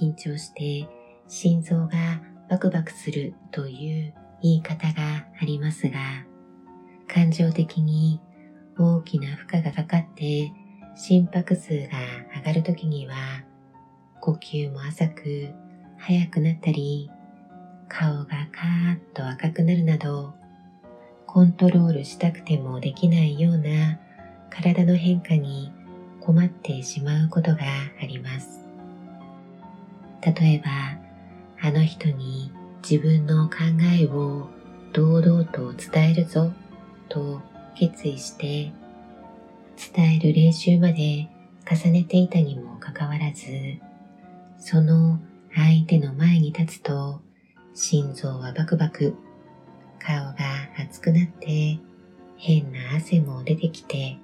緊張して心臓がバクバクするという言い方がありますが、感情的に大きな負荷がかかって心拍数が上がるときには呼吸も浅く速くなったり顔がカーッと赤くなるなどコントロールしたくてもできないような体の変化に困ってしまうことがあります。例えば、あの人に自分の考えを堂々と伝えるぞと決意して伝える練習まで重ねていたにもかかわらずその相手の前に立つと心臓はバクバク顔が熱くなって変な汗も出てきて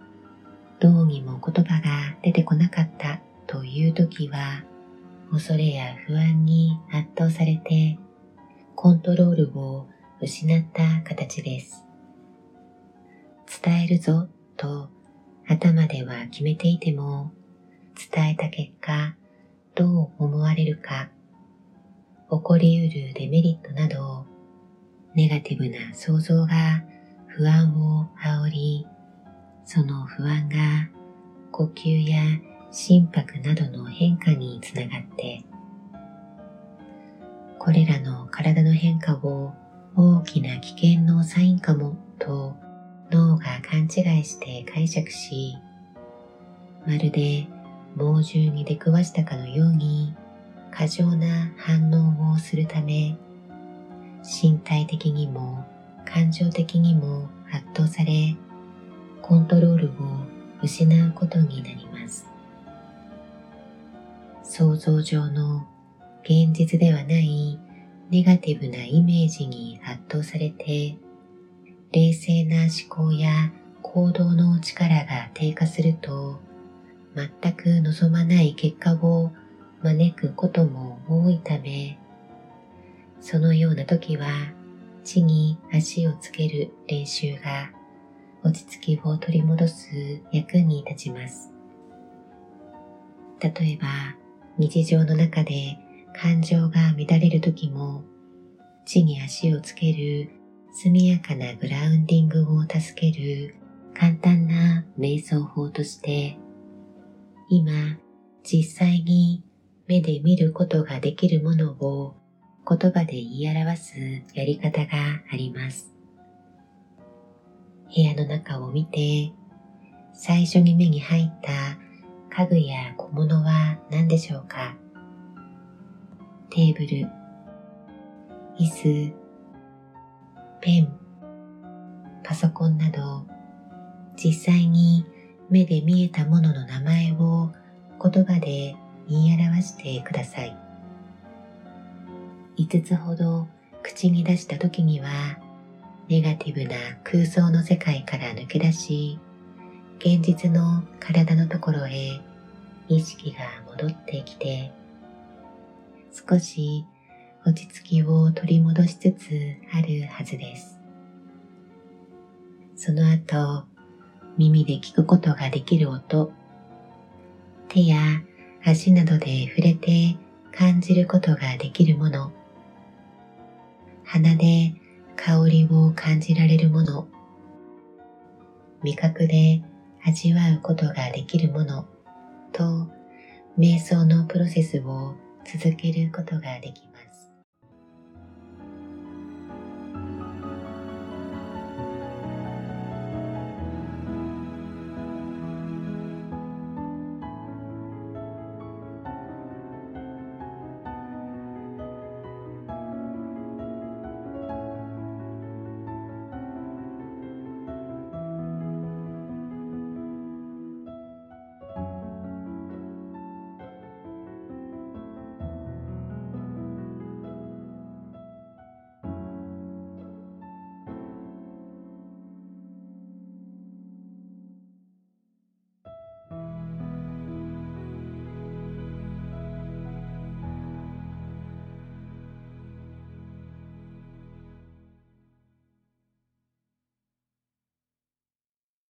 どうにも言葉が出てこなかったという時は恐れや不安に圧倒されてコントロールを失った形です。伝えるぞと頭では決めていても伝えた結果どう思われるか起こりうるデメリットなどネガティブな想像が不安を煽りその不安が呼吸や心拍などの変化につながってこれらの体の変化を大きな危険のサインかもと脳が勘違いして解釈しまるで猛獣に出くわしたかのように過剰な反応をするため身体的にも感情的にも圧倒されコントロールを失うことになります。想像上の現実ではないネガティブなイメージに圧倒されて冷静な思考や行動の力が低下すると全く望まない結果を招くことも多いためそのような時は地に足をつける練習が落ち着きを取り戻す役に立ちます。例えば、日常の中で感情が乱れる時も、地に足をつける速やかなグラウンディングを助ける簡単な瞑想法として、今実際に目で見ることができるものを言葉で言い表すやり方があります。部屋の中を見て、最初に目に入った家具や小物は何でしょうか？テーブル、椅子、ペン、パソコンなど、実際に目で見えたものの名前を言葉で言い表してください。5つほど口に出した時にはネガティブな空想の世界から抜け出し、現実の体のところへ意識が戻ってきて、少し落ち着きを取り戻しつつあるはずです。その後、耳で聞くことができる音、手や足などで触れて感じることができるもの、鼻で香りを感じられるもの、味覚で味わうことができるものと、瞑想のプロセスを続けることができます。